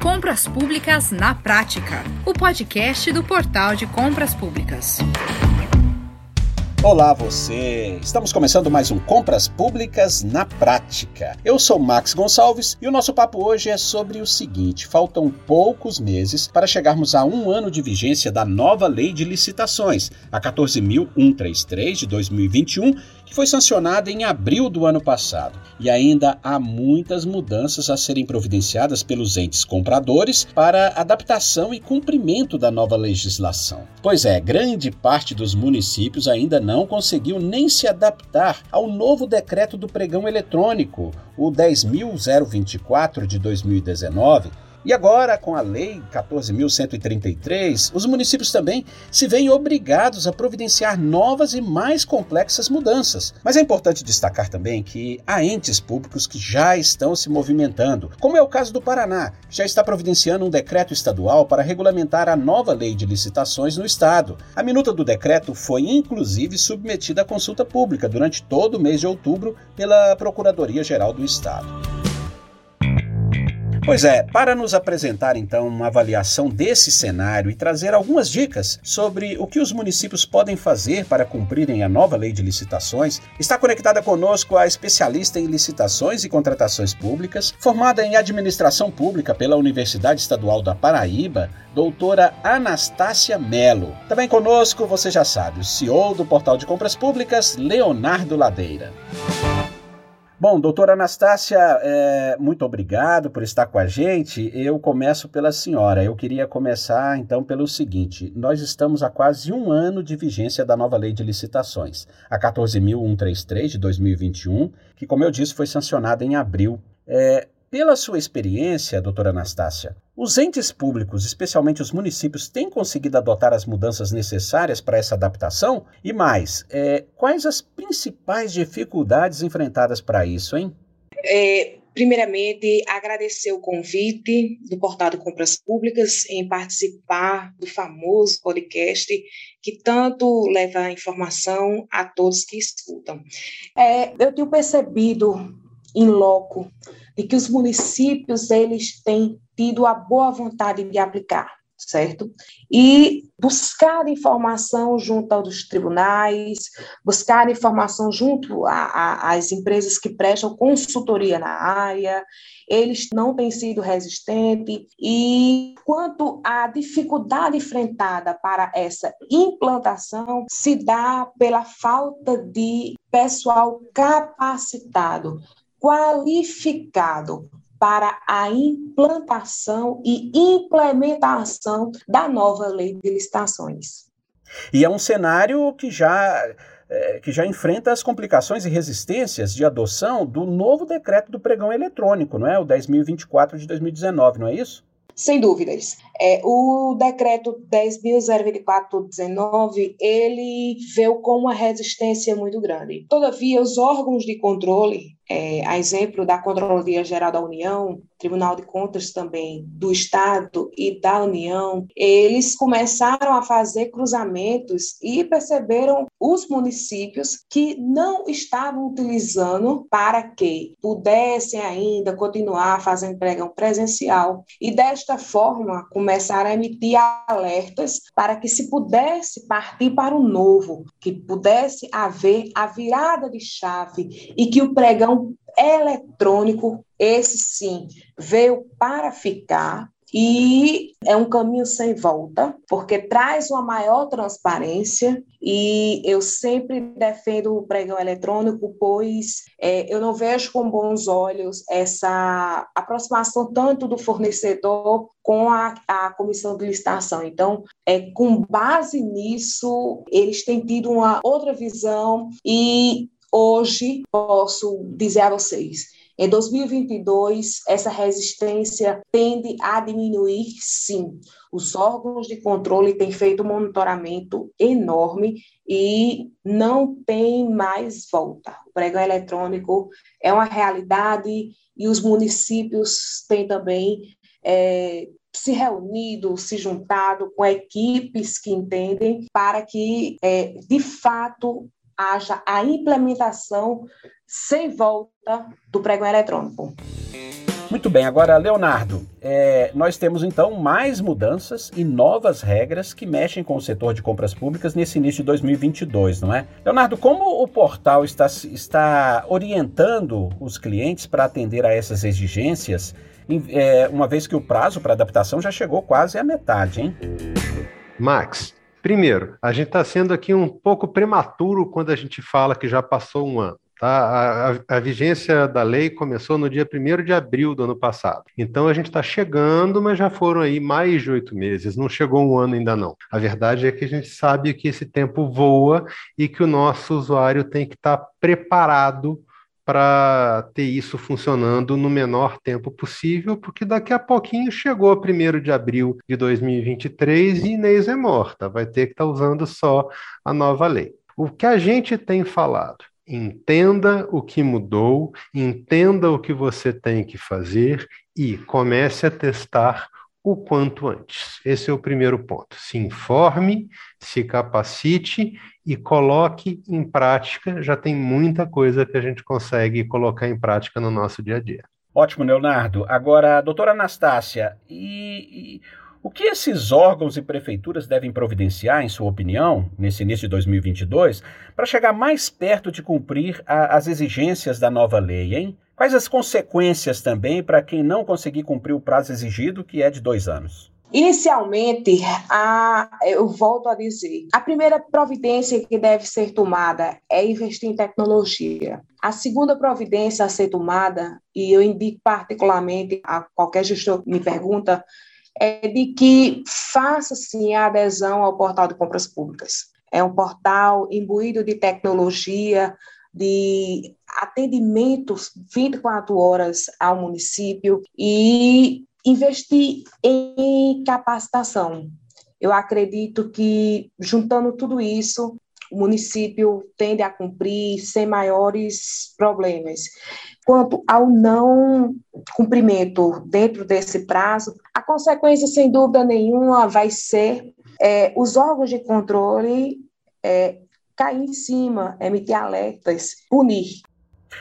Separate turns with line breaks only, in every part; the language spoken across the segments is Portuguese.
Compras Públicas na Prática, o podcast do Portal de Compras Públicas.
Olá você! Estamos começando mais um Compras Públicas na Prática. Eu sou Max Gonçalves e o nosso papo hoje é sobre o seguinte: faltam poucos meses para chegarmos a um ano de vigência da nova Lei de Licitações, a 14.133 de 2021 que foi sancionada em abril do ano passado. E ainda há muitas mudanças a serem providenciadas pelos entes compradores para adaptação e cumprimento da nova legislação. Pois é, grande parte dos municípios ainda não conseguiu nem se adaptar ao novo decreto do pregão eletrônico, o 10.024 de 2019 e agora, com a Lei 14.133, os municípios também se veem obrigados a providenciar novas e mais complexas mudanças. Mas é importante destacar também que há entes públicos que já estão se movimentando, como é o caso do Paraná, que já está providenciando um decreto estadual para regulamentar a nova lei de licitações no estado. A minuta do decreto foi inclusive submetida à consulta pública durante todo o mês de outubro pela Procuradoria-Geral do Estado. Pois é, para nos apresentar então uma avaliação desse cenário e trazer algumas dicas sobre o que os municípios podem fazer para cumprirem a nova lei de licitações, está conectada conosco a especialista em licitações e contratações públicas, formada em administração pública pela Universidade Estadual da Paraíba, doutora Anastácia Melo. Também conosco, você já sabe, o CEO do Portal de Compras Públicas, Leonardo Ladeira. Bom, doutora Anastácia, é, muito obrigado por estar com a gente. Eu começo pela senhora. Eu queria começar então pelo seguinte: nós estamos há quase um ano de vigência da nova lei de licitações, a 14.133 de 2021, que, como eu disse, foi sancionada em abril. É, pela sua experiência, doutora Anastácia, os entes públicos, especialmente os municípios, têm conseguido adotar as mudanças necessárias para essa adaptação? E mais, é, quais as principais dificuldades enfrentadas para isso, hein?
É, primeiramente, agradecer o convite do Portal de Compras Públicas em participar do famoso podcast que tanto leva informação a todos que escutam. É, eu tenho percebido em loco de que os municípios eles têm tido a boa vontade de aplicar, certo? E buscar informação junto aos tribunais, buscar informação junto às empresas que prestam consultoria na área, eles não têm sido resistentes e quanto à dificuldade enfrentada para essa implantação se dá pela falta de pessoal capacitado qualificado para a implantação e implementação da nova lei de licitações.
E é um cenário que já é, que já enfrenta as complicações e resistências de adoção do novo decreto do pregão eletrônico, não é? O 10.024 de 2019, não é isso?
Sem dúvidas. É, o decreto 10.024-19, ele veio com uma resistência muito grande. Todavia, os órgãos de controle é, a exemplo da Controladoria Geral da União, Tribunal de Contas também do Estado e da União, eles começaram a fazer cruzamentos e perceberam os municípios que não estavam utilizando para que pudessem ainda continuar fazendo pregão presencial e desta forma começaram a emitir alertas para que se pudesse partir para o novo, que pudesse haver a virada de chave e que o pregão eletrônico, esse sim, veio para ficar e é um caminho sem volta, porque traz uma maior transparência e eu sempre defendo o pregão eletrônico, pois é, eu não vejo com bons olhos essa aproximação tanto do fornecedor com a, a comissão de licitação. Então, é, com base nisso, eles têm tido uma outra visão e hoje posso dizer a vocês, em 2022, essa resistência tende a diminuir, sim. Os órgãos de controle têm feito um monitoramento enorme e não tem mais volta. O pregão eletrônico é uma realidade e os municípios têm também é, se reunido, se juntado com equipes que entendem para que, é, de fato, haja a implementação sem volta do pregão eletrônico.
Muito bem, agora, Leonardo, é, nós temos então mais mudanças e novas regras que mexem com o setor de compras públicas nesse início de 2022, não é? Leonardo, como o portal está, está orientando os clientes para atender a essas exigências, é, uma vez que o prazo para adaptação já chegou quase à metade, hein?
Max, primeiro, a gente está sendo aqui um pouco prematuro quando a gente fala que já passou um ano. Tá? A, a, a, vigência da lei começou no dia 1 de abril do ano passado. Então a gente está chegando, mas já foram aí mais de oito meses, não chegou um ano ainda não. A verdade é que a gente sabe que esse tempo voa e que o nosso usuário tem que estar tá preparado para ter isso funcionando no menor tempo possível, porque daqui a pouquinho chegou 1 de abril de 2023 e Inês é morta, vai ter que estar tá usando só a nova lei. O que a gente tem falado Entenda o que mudou, entenda o que você tem que fazer e comece a testar o quanto antes. Esse é o primeiro ponto. Se informe, se capacite e coloque em prática. Já tem muita coisa que a gente consegue colocar em prática no nosso dia a dia.
Ótimo, Leonardo. Agora, doutora Anastácia, e, e o que esses órgãos e prefeituras devem providenciar, em sua opinião, nesse início de 2022, para chegar mais perto de cumprir a, as exigências da nova lei, hein? Quais as consequências também para quem não conseguir cumprir o prazo exigido, que é de dois anos?
Inicialmente, a, eu volto a dizer, a primeira providência que deve ser tomada é investir em tecnologia. A segunda providência a ser tomada, e eu indico particularmente a qualquer gestor que me pergunta, é de que faça sim a adesão ao portal de compras públicas. É um portal imbuído de tecnologia, de atendimentos 24 horas ao município e investir em capacitação. Eu acredito que, juntando tudo isso, o município tende a cumprir sem maiores problemas. Quanto ao não cumprimento dentro desse prazo, a consequência, sem dúvida nenhuma, vai ser é, os órgãos de controle é, cair em cima, emitir alertas, punir.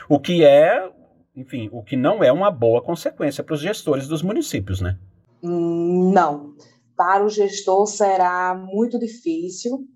O que é, enfim, o que não é uma boa consequência para os gestores dos municípios, né?
Não. Para o gestor será muito difícil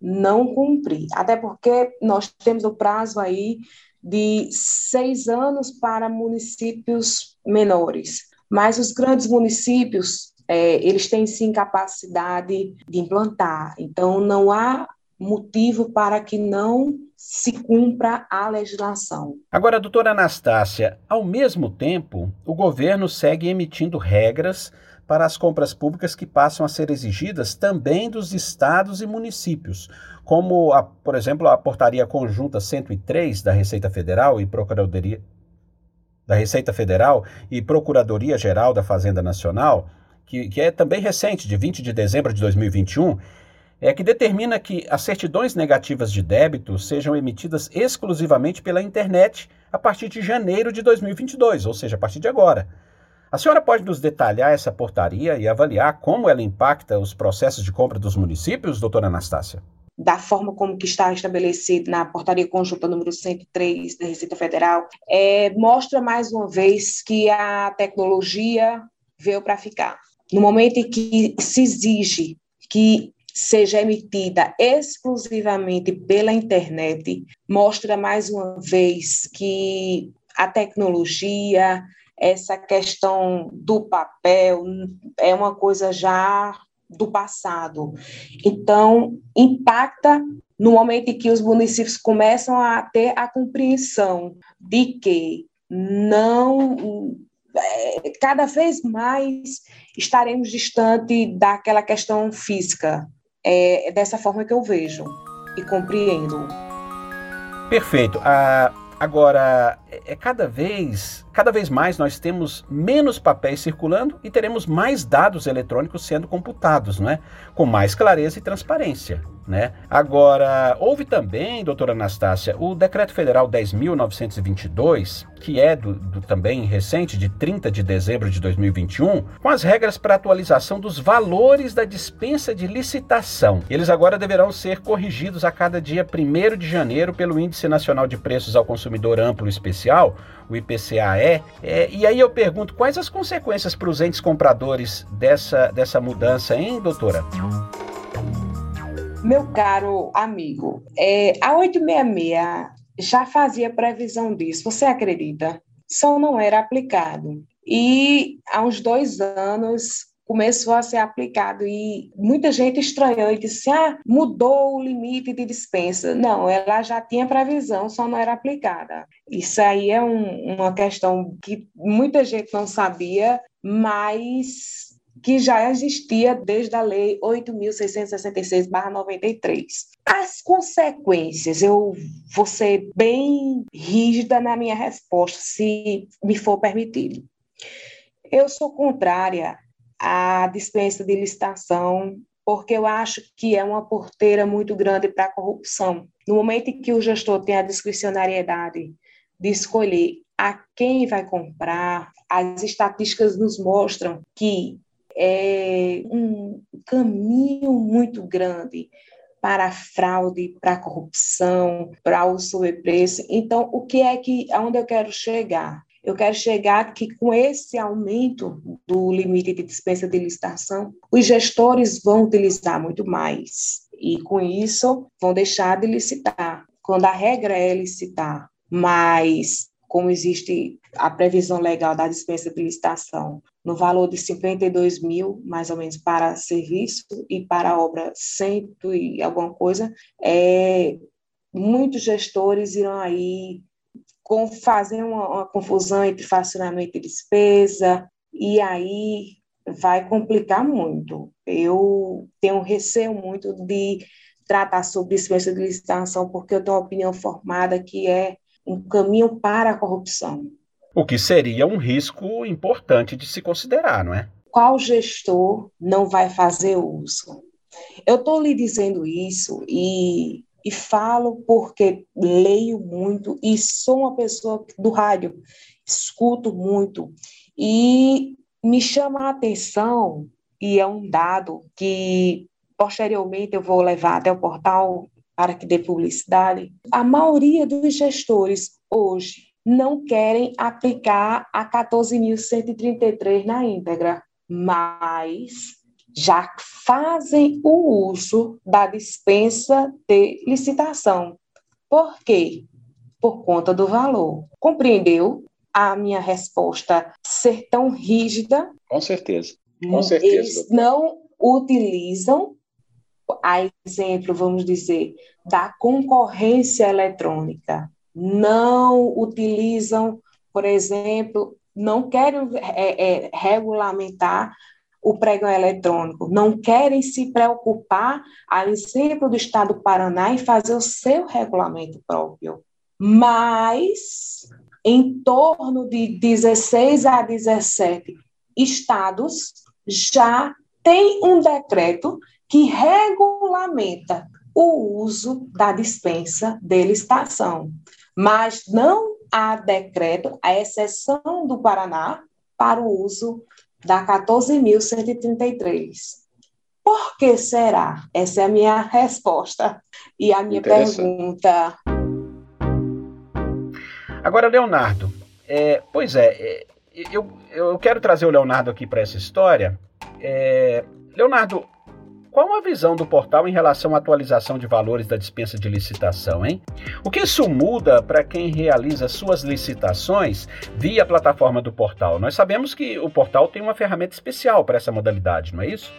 não cumprir. Até porque nós temos o prazo aí de seis anos para municípios menores. Mas os grandes municípios, é, eles têm sim capacidade de implantar. Então, não há motivo para que não se cumpra a legislação.
Agora, doutora Anastácia, ao mesmo tempo, o governo segue emitindo regras para as compras públicas que passam a ser exigidas também dos estados e municípios, como, a, por exemplo, a Portaria Conjunta 103 da Receita Federal e Procuradoria da Receita Federal e Procuradoria Geral da Fazenda Nacional, que, que é também recente, de 20 de dezembro de 2021, é que determina que as certidões negativas de débito sejam emitidas exclusivamente pela internet a partir de janeiro de 2022, ou seja, a partir de agora. A senhora pode nos detalhar essa portaria e avaliar como ela impacta os processos de compra dos municípios, doutora Anastácia?
Da forma como que está estabelecido na portaria conjunta número 103 da Receita Federal, é, mostra mais uma vez que a tecnologia veio para ficar. No momento em que se exige que seja emitida exclusivamente pela internet, mostra mais uma vez que a tecnologia, essa questão do papel é uma coisa já do passado. Então, impacta no momento em que os municípios começam a ter a compreensão de que não é, cada vez mais estaremos distante daquela questão física. É dessa forma que eu vejo e compreendo.
Perfeito. Ah, agora, é, é cada vez cada vez mais nós temos menos papéis circulando e teremos mais dados eletrônicos sendo computados, não é? Com mais clareza e transparência. Né? Agora, houve também, doutora Anastácia, o Decreto Federal 10.922, que é do, do, também recente, de 30 de dezembro de 2021, com as regras para atualização dos valores da dispensa de licitação. Eles agora deverão ser corrigidos a cada dia 1 de janeiro pelo Índice Nacional de Preços ao Consumidor Amplo Especial, o IPCAE, é. é. E aí eu pergunto, quais as consequências para os entes compradores dessa, dessa mudança, hein, doutora?
Meu caro amigo, é, a 866 já fazia previsão disso, você acredita? Só não era aplicado. E há uns dois anos começou a ser aplicado e muita gente estranhou e disse: ah, mudou o limite de dispensa. Não, ela já tinha previsão, só não era aplicada. Isso aí é um, uma questão que muita gente não sabia, mas que já existia desde a Lei 8.666-93. As consequências, eu vou ser bem rígida na minha resposta, se me for permitido. Eu sou contrária à dispensa de licitação, porque eu acho que é uma porteira muito grande para a corrupção. No momento em que o gestor tem a discricionariedade de escolher a quem vai comprar, as estatísticas nos mostram que é um caminho muito grande para a fraude, para a corrupção, para o sobrepreço. Então, o que é que, aonde eu quero chegar? Eu quero chegar que com esse aumento do limite de dispensa de licitação, os gestores vão utilizar muito mais e com isso vão deixar de licitar. Quando a regra é licitar, mas como existe a previsão legal da dispensa de licitação, no valor de 52 mil, mais ou menos, para serviço e para obra cento e alguma coisa, é, muitos gestores irão aí com, fazer uma, uma confusão entre fracionamento e despesa, e aí vai complicar muito. Eu tenho receio muito de tratar sobre dispensa de licitação, porque eu tenho uma opinião formada que é um caminho para a corrupção.
O que seria um risco importante de se considerar, não é?
Qual gestor não vai fazer uso? Eu estou lhe dizendo isso e, e falo porque leio muito e sou uma pessoa do rádio, escuto muito e me chama a atenção e é um dado que posteriormente eu vou levar até o portal para que dê publicidade. A maioria dos gestores hoje não querem aplicar a 14.133 na íntegra, mas já fazem o uso da dispensa de licitação. Por quê? Por conta do valor. Compreendeu a minha resposta ser tão rígida?
Com certeza. Com certeza.
Eles não utilizam, a exemplo, vamos dizer, da concorrência eletrônica não utilizam, por exemplo, não querem é, é, regulamentar o pregão eletrônico, não querem se preocupar, a exemplo do Estado do Paraná, em fazer o seu regulamento próprio. Mas, em torno de 16 a 17 estados, já tem um decreto que regulamenta o uso da dispensa de licitação mas não há decreto, a exceção do Paraná, para o uso da 14.133. Por que será? Essa é a minha resposta e a minha pergunta.
Agora, Leonardo, é, pois é, é, eu, eu quero trazer o Leonardo aqui para essa história. É, Leonardo, qual a visão do portal em relação à atualização de valores da dispensa de licitação, hein? O que isso muda para quem realiza suas licitações via plataforma do portal? Nós sabemos que o portal tem uma ferramenta especial para essa modalidade, não é isso?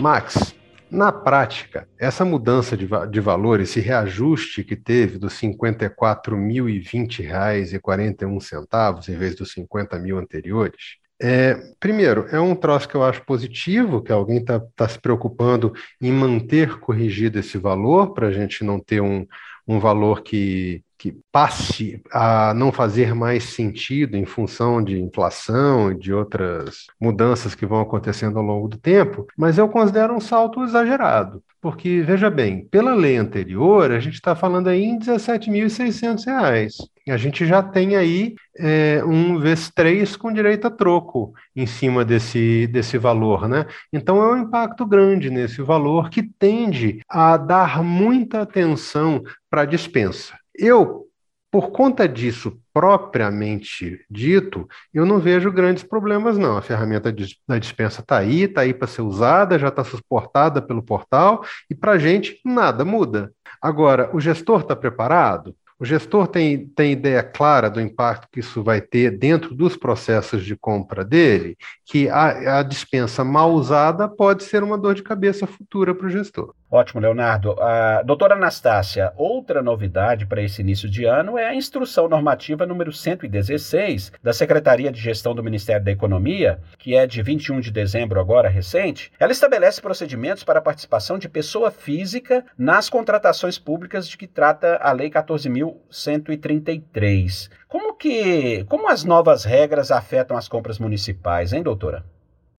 Max, na prática, essa mudança de, de valor, esse reajuste que teve dos R$ 54.020,41 em vez dos 50 mil anteriores, é, primeiro, é um troço que eu acho positivo, que alguém está tá se preocupando em manter corrigido esse valor, para a gente não ter um, um valor que, que passe a não fazer mais sentido em função de inflação e de outras mudanças que vão acontecendo ao longo do tempo, mas eu considero um salto exagerado. Porque, veja bem, pela lei anterior, a gente está falando aí em R$ 17.600. A gente já tem aí é, um vezes três com direito a troco em cima desse, desse valor, né? Então é um impacto grande nesse valor que tende a dar muita atenção para a dispensa. Eu, por conta disso, propriamente dito, eu não vejo grandes problemas, não. A ferramenta da dispensa está aí, está aí para ser usada, já está suportada pelo portal, e para a gente nada muda. Agora, o gestor está preparado? O gestor tem, tem ideia clara do impacto que isso vai ter dentro dos processos de compra dele, que a, a dispensa mal usada pode ser uma dor de cabeça futura para o gestor.
Ótimo, Leonardo. A doutora Anastácia, outra novidade para esse início de ano é a instrução normativa número 116 da Secretaria de Gestão do Ministério da Economia, que é de 21 de dezembro agora, recente. Ela estabelece procedimentos para a participação de pessoa física nas contratações públicas de que trata a Lei 14.133. Como que, como as novas regras afetam as compras municipais, hein, doutora?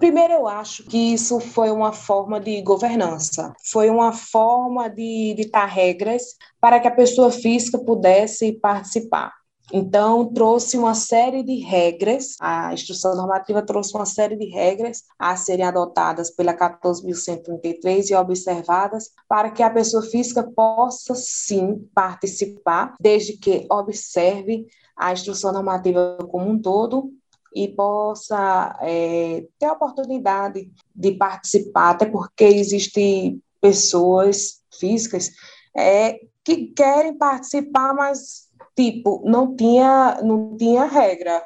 Primeiro, eu acho que isso foi uma forma de governança, foi uma forma de ditar regras para que a pessoa física pudesse participar. Então, trouxe uma série de regras, a instrução normativa trouxe uma série de regras a serem adotadas pela 14.133 e observadas para que a pessoa física possa, sim, participar, desde que observe a instrução normativa como um todo e possa é, ter a oportunidade de participar, até porque existem pessoas físicas é, que querem participar, mas tipo não tinha não tinha regra,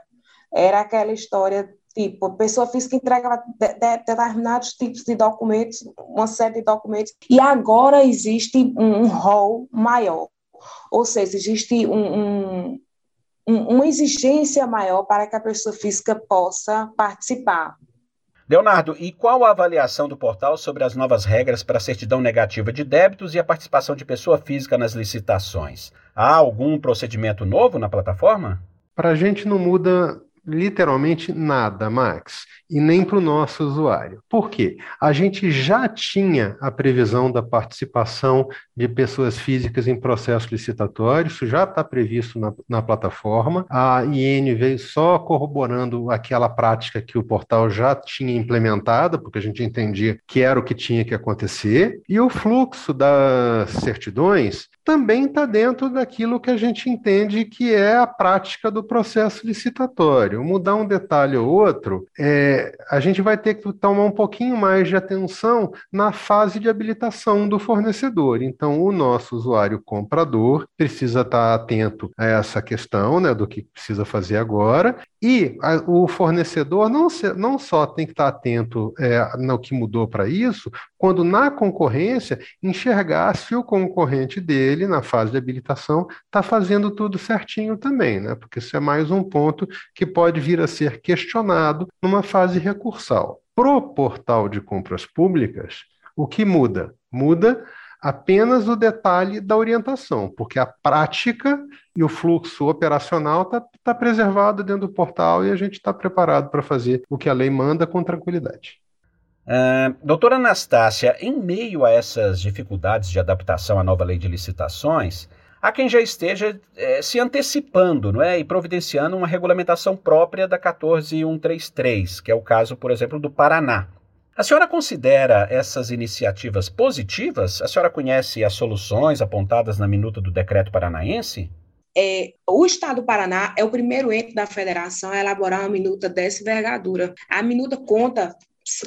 era aquela história tipo pessoa física entrega determinados tipos de documentos, uma série de documentos e agora existe um, um rol maior, ou seja, existe um, um uma exigência maior para que a pessoa física possa participar.
Leonardo, e qual a avaliação do portal sobre as novas regras para a certidão negativa de débitos e a participação de pessoa física nas licitações? Há algum procedimento novo na plataforma?
Para a gente não muda literalmente nada, Max, e nem para o nosso usuário. Por quê? A gente já tinha a previsão da participação de pessoas físicas em processo licitatório, isso já está previsto na, na plataforma. A IN veio só corroborando aquela prática que o portal já tinha implementado, porque a gente entendia que era o que tinha que acontecer, e o fluxo das certidões também está dentro daquilo que a gente entende que é a prática do processo licitatório. Mudar um detalhe ou outro, é, a gente vai ter que tomar um pouquinho mais de atenção na fase de habilitação do fornecedor. Então, o nosso usuário comprador precisa estar atento a essa questão né, do que precisa fazer agora e a, o fornecedor não, se, não só tem que estar atento é, no que mudou para isso, quando na concorrência enxergar se o concorrente dele, na fase de habilitação, está fazendo tudo certinho também, né? porque isso é mais um ponto que pode vir a ser questionado numa fase recursal. Pro portal de compras públicas, o que muda? Muda apenas o detalhe da orientação, porque a prática e o fluxo operacional está tá preservado dentro do portal e a gente está preparado para fazer o que a lei manda com tranquilidade.
Uh, doutora Anastácia, em meio a essas dificuldades de adaptação à nova lei de licitações, há quem já esteja eh, se antecipando não é, e providenciando uma regulamentação própria da 14133, que é o caso, por exemplo, do Paraná. A senhora considera essas iniciativas positivas? A senhora conhece as soluções apontadas na minuta do decreto paranaense?
É, o Estado do Paraná é o primeiro ente da federação a elaborar uma minuta dessa envergadura. A minuta conta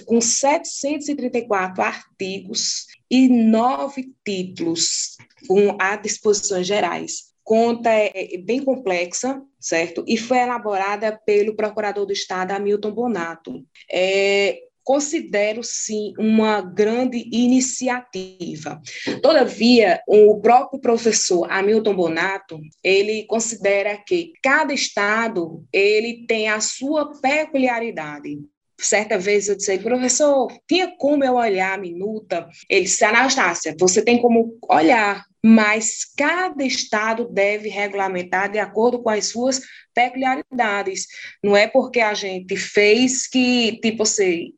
com 734 artigos e nove títulos com as disposições gerais. Conta é, é bem complexa, certo? E foi elaborada pelo Procurador do Estado, Hamilton Bonato. É, considero sim uma grande iniciativa. Todavia, o próprio professor Hamilton Bonato, ele considera que cada estado ele tem a sua peculiaridade. Certa vez eu disse, professor, tinha como eu olhar a minuta? Ele disse, Anastácia, você tem como olhar, mas cada estado deve regulamentar de acordo com as suas peculiaridades. Não é porque a gente fez que, tipo assim,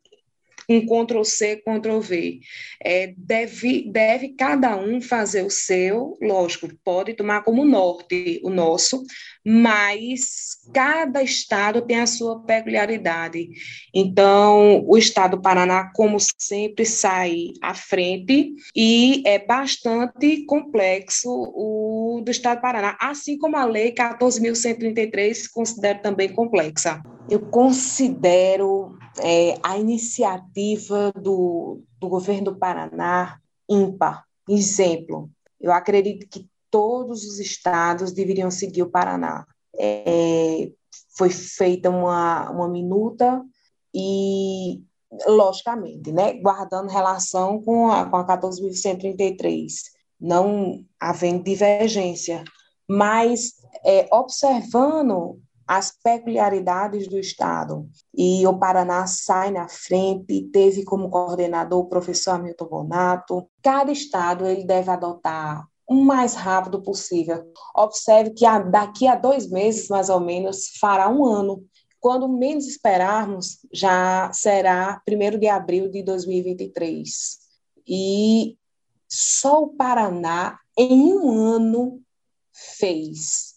um Ctrl C, Ctrl V. É, deve, deve cada um fazer o seu, lógico, pode tomar como norte o nosso, mas cada estado tem a sua peculiaridade. Então, o estado do Paraná, como sempre, sai à frente e é bastante complexo o do estado do Paraná, assim como a lei 14.133 se considera também complexa. Eu considero é, a iniciativa do, do governo do Paraná ímpar. Exemplo, eu acredito que todos os estados deveriam seguir o Paraná. É, foi feita uma, uma minuta e, logicamente, né, guardando relação com a, com a 14.133, não havendo divergência, mas é, observando as peculiaridades do Estado. E o Paraná sai na frente, teve como coordenador o professor Hamilton Bonato. Cada Estado ele deve adotar o mais rápido possível. Observe que daqui a dois meses, mais ou menos, fará um ano. Quando menos esperarmos, já será 1 de abril de 2023. E só o Paraná, em um ano, fez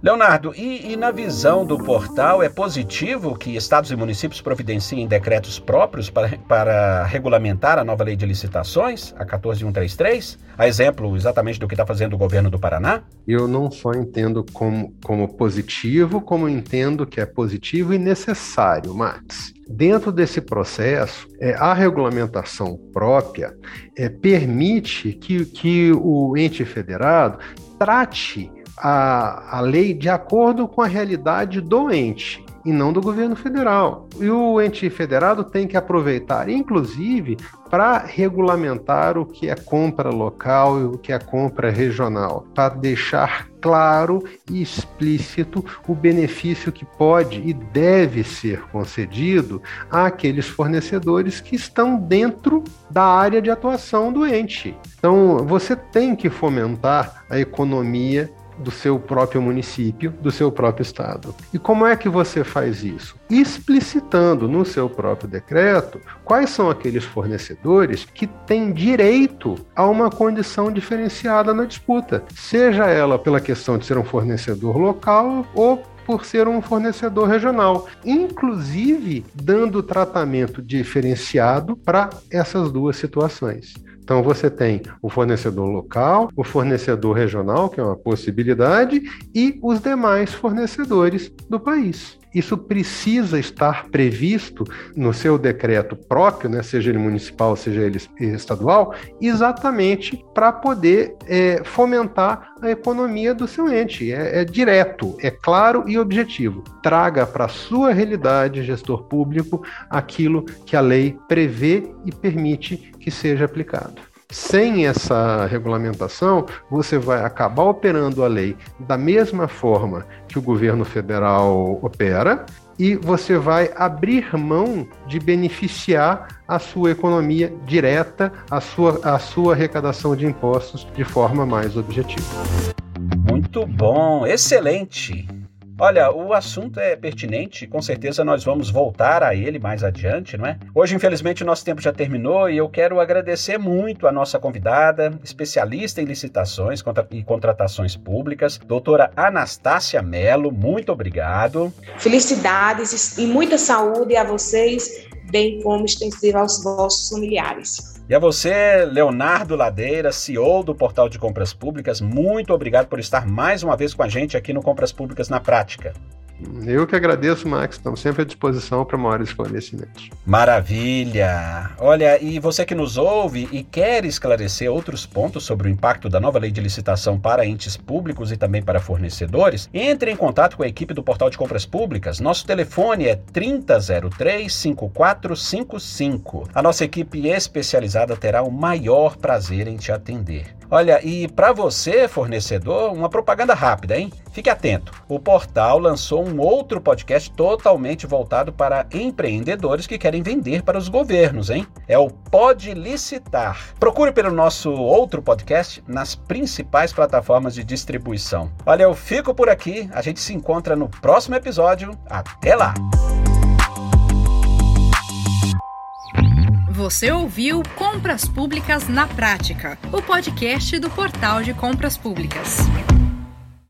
Leonardo, e, e, na visão do portal, é positivo que estados e municípios providenciem decretos próprios para, para regulamentar a nova lei de licitações, a 14133? A exemplo exatamente do que está fazendo o governo do Paraná?
Eu não só entendo como, como positivo, como entendo que é positivo e necessário, Max. Dentro desse processo, é, a regulamentação própria é, permite que, que o ente federado trate a, a lei de acordo com a realidade do ente e não do governo federal. E o ente federado tem que aproveitar, inclusive, para regulamentar o que é compra local e o que é compra regional, para deixar claro e explícito o benefício que pode e deve ser concedido àqueles fornecedores que estão dentro da área de atuação do ente. Então, você tem que fomentar a economia do seu próprio município, do seu próprio estado. E como é que você faz isso? Explicitando no seu próprio decreto quais são aqueles fornecedores que têm direito a uma condição diferenciada na disputa, seja ela pela questão de ser um fornecedor local ou por ser um fornecedor regional, inclusive dando tratamento diferenciado para essas duas situações. Então você tem o fornecedor local, o fornecedor regional, que é uma possibilidade, e os demais fornecedores do país. Isso precisa estar previsto no seu decreto próprio, né, seja ele municipal, seja ele estadual, exatamente para poder é, fomentar a economia do seu ente. É, é direto, é claro e objetivo. Traga para a sua realidade, gestor público, aquilo que a lei prevê e permite que seja aplicado. Sem essa regulamentação, você vai acabar operando a lei da mesma forma que o governo federal opera e você vai abrir mão de beneficiar a sua economia direta, a sua, a sua arrecadação de impostos de forma mais objetiva.
Muito bom, excelente. Olha, o assunto é pertinente, com certeza nós vamos voltar a ele mais adiante, não é? Hoje, infelizmente, o nosso tempo já terminou e eu quero agradecer muito a nossa convidada, especialista em licitações e contratações públicas, doutora Anastácia Mello. Muito obrigado.
Felicidades e muita saúde a vocês, bem como extensiva aos vossos familiares.
E a você, Leonardo Ladeira, CEO do Portal de Compras Públicas, muito obrigado por estar mais uma vez com a gente aqui no Compras Públicas na Prática.
Eu que agradeço, Max. Estamos sempre à disposição para maiores esclarecimentos.
Maravilha! Olha, e você que nos ouve e quer esclarecer outros pontos sobre o impacto da nova lei de licitação para entes públicos e também para fornecedores, entre em contato com a equipe do Portal de Compras Públicas. Nosso telefone é 3003-5455. A nossa equipe especializada terá o maior prazer em te atender. Olha, e para você, fornecedor, uma propaganda rápida, hein? Fique atento. O portal lançou um outro podcast totalmente voltado para empreendedores que querem vender para os governos, hein? É o Pode Licitar. Procure pelo nosso outro podcast nas principais plataformas de distribuição. Olha, eu fico por aqui. A gente se encontra no próximo episódio. Até lá!
Você ouviu Compras Públicas na Prática, o podcast do Portal de Compras Públicas.